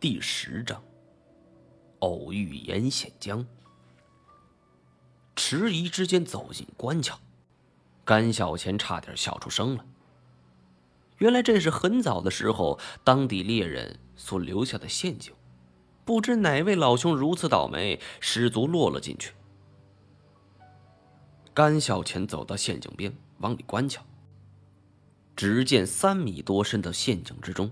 第十章，偶遇严显江。迟疑之间走进官桥，甘小钱差点笑出声了。原来这是很早的时候当地猎人所留下的陷阱，不知哪位老兄如此倒霉，失足落了进去。甘小钱走到陷阱边，往里观瞧，只见三米多深的陷阱之中。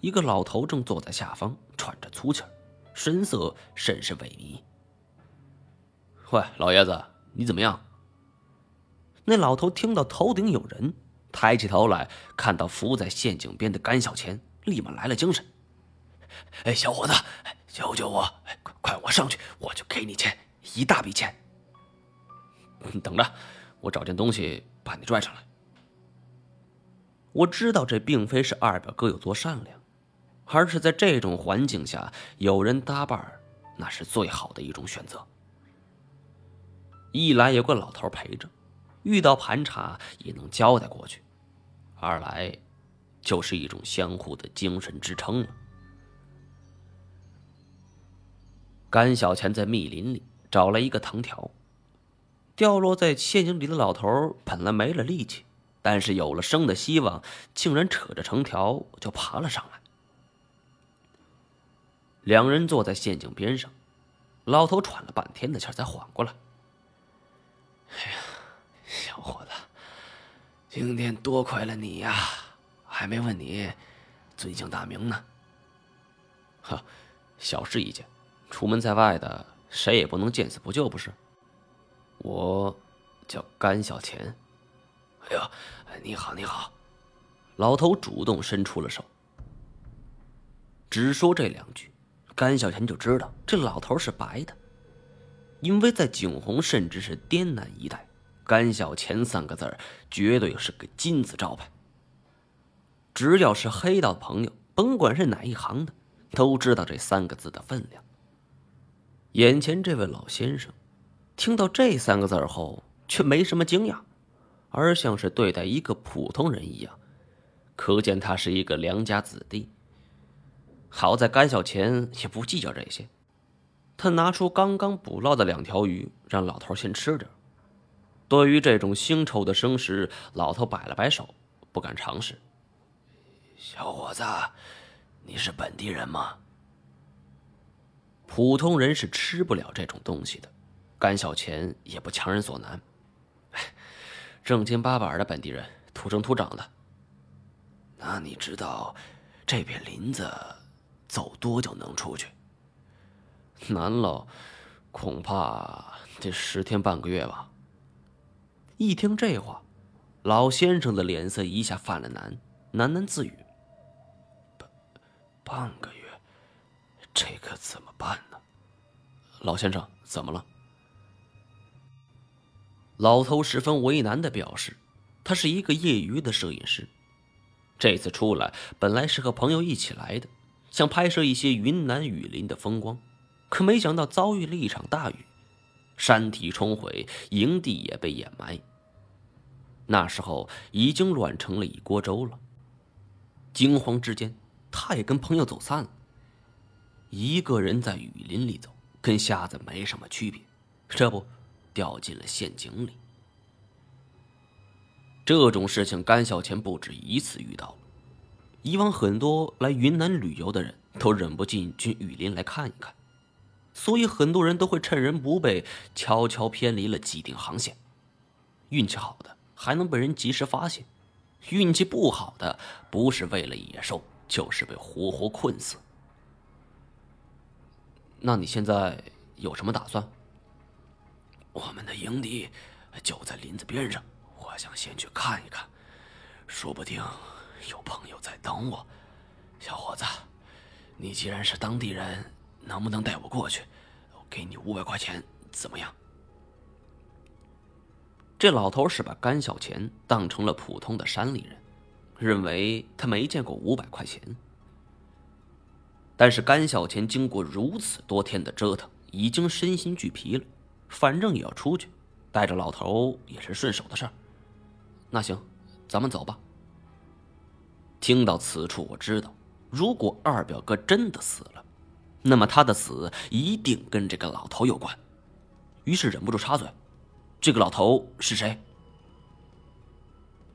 一个老头正坐在下方，喘着粗气儿，神色甚是萎靡。喂，老爷子，你怎么样？那老头听到头顶有人，抬起头来，看到伏在陷阱边的甘小钱，立马来了精神。哎，小伙子，救救我！快快，我上去，我就给你钱，一大笔钱。等着，我找件东西把你拽上来。我知道这并非是二表哥有多善良。而是在这种环境下，有人搭伴那是最好的一种选择。一来有个老头陪着，遇到盘查也能交代过去；二来，就是一种相互的精神支撑了。甘小钱在密林里找来一个藤条，掉落在陷阱里的老头本来没了力气，但是有了生的希望，竟然扯着藤条就爬了上来。两人坐在陷阱边上，老头喘了半天的气才缓过来。哎呀，小伙子，今天多亏了你呀，还没问你尊姓大名呢。哈，小事一件，出门在外的谁也不能见死不救，不是？我叫甘小钱。哎呦，你好，你好。老头主动伸出了手，只说这两句。甘小钱就知道这老头是白的，因为在景洪甚至是滇南一带，“甘小钱”三个字绝对是个金字招牌。只要是黑道朋友，甭管是哪一行的，都知道这三个字的分量。眼前这位老先生，听到这三个字后，却没什么惊讶，而像是对待一个普通人一样，可见他是一个良家子弟。好在甘小钱也不计较这些，他拿出刚刚捕捞的两条鱼，让老头先吃点。对于这种腥臭的生食，老头摆了摆手，不敢尝试。小伙子，你是本地人吗？普通人是吃不了这种东西的，甘小钱也不强人所难。正经八百的本地人，土生土长的。那你知道这片林子？走多久能出去？难了，恐怕得十天半个月吧。一听这话，老先生的脸色一下泛了难，喃喃自语：“半半个月，这可怎么办呢？”老先生怎么了？老头十分为难的表示：“他是一个业余的摄影师，这次出来本来是和朋友一起来的。”想拍摄一些云南雨林的风光，可没想到遭遇了一场大雨，山体冲毁，营地也被掩埋。那时候已经乱成了一锅粥了。惊慌之间，他也跟朋友走散了。一个人在雨林里走，跟瞎子没什么区别，这不，掉进了陷阱里。这种事情，甘小钱不止一次遇到了。以往很多来云南旅游的人都忍不进去雨林来看一看，所以很多人都会趁人不备，悄悄偏离了既定航线。运气好的还能被人及时发现，运气不好的不是为了野兽，就是被活活困死。那你现在有什么打算？我们的营地就在林子边上，我想先去看一看，说不定。有朋友在等我，小伙子，你既然是当地人，能不能带我过去？我给你五百块钱，怎么样？这老头是把甘小钱当成了普通的山里人，认为他没见过五百块钱。但是甘小钱经过如此多天的折腾，已经身心俱疲了，反正也要出去，带着老头也是顺手的事儿。那行，咱们走吧。听到此处，我知道如果二表哥真的死了，那么他的死一定跟这个老头有关。于是忍不住插嘴：“这个老头是谁？”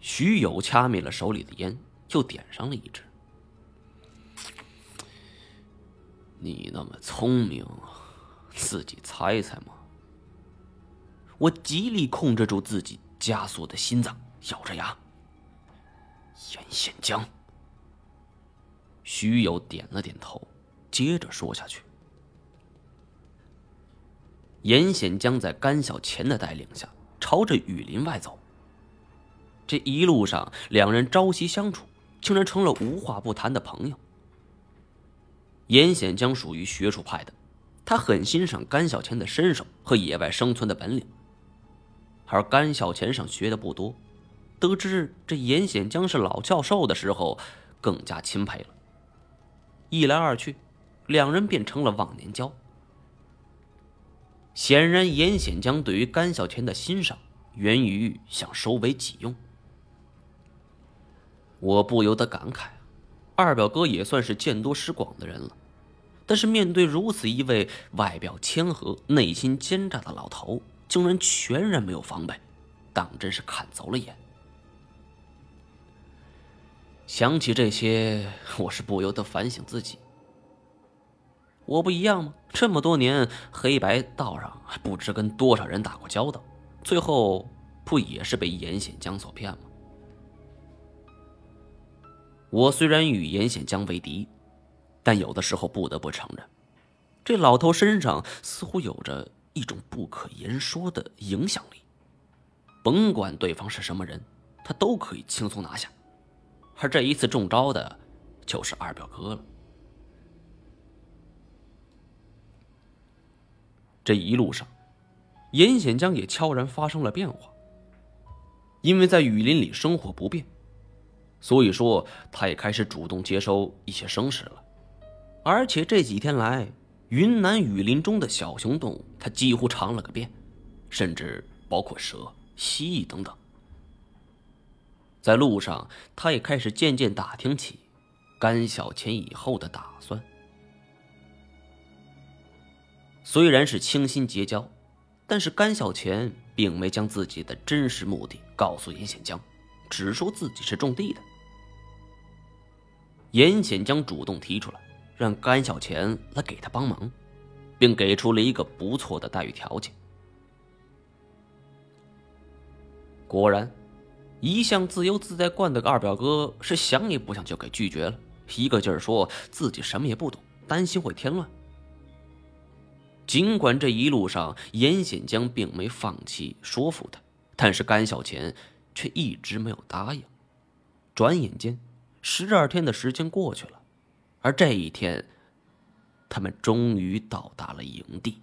徐友掐灭了手里的烟，又点上了一支。你那么聪明，自己猜猜嘛。我极力控制住自己加速的心脏，咬着牙。严显江。徐友点了点头，接着说下去。严显江在甘小钱的带领下，朝着雨林外走。这一路上，两人朝夕相处，竟然成了无话不谈的朋友。严显江属于学术派的，他很欣赏甘小钱的身手和野外生存的本领。而甘小钱上学的不多，得知这严显江是老教授的时候，更加钦佩了。一来二去，两人便成了忘年交。显然，严显江对于甘小钱的欣赏，源于想收为己用。我不由得感慨，二表哥也算是见多识广的人了，但是面对如此一位外表谦和、内心奸诈的老头，竟然全然没有防备，当真是看走了眼。想起这些，我是不由得反省自己。我不一样吗？这么多年黑白道上，不知跟多少人打过交道，最后不也是被严显江所骗吗？我虽然与严显江为敌，但有的时候不得不承认，这老头身上似乎有着一种不可言说的影响力。甭管对方是什么人，他都可以轻松拿下。而这一次中招的，就是二表哥了。这一路上，严显江也悄然发生了变化，因为在雨林里生活不便。所以说，他也开始主动接收一些生食了，而且这几天来，云南雨林中的小熊动物他几乎尝了个遍，甚至包括蛇、蜥蜴等等。在路上，他也开始渐渐打听起甘小钱以后的打算。虽然是倾心结交，但是甘小钱并没将自己的真实目的告诉严显江，只说自己是种地的。严显江主动提出来，让甘小钱来给他帮忙，并给出了一个不错的待遇条件。果然，一向自由自在惯的二表哥是想也不想就给拒绝了，一个劲儿说自己什么也不懂，担心会添乱。尽管这一路上严显江并没放弃说服他，但是甘小钱却一直没有答应。转眼间。十二天的时间过去了，而这一天，他们终于到达了营地。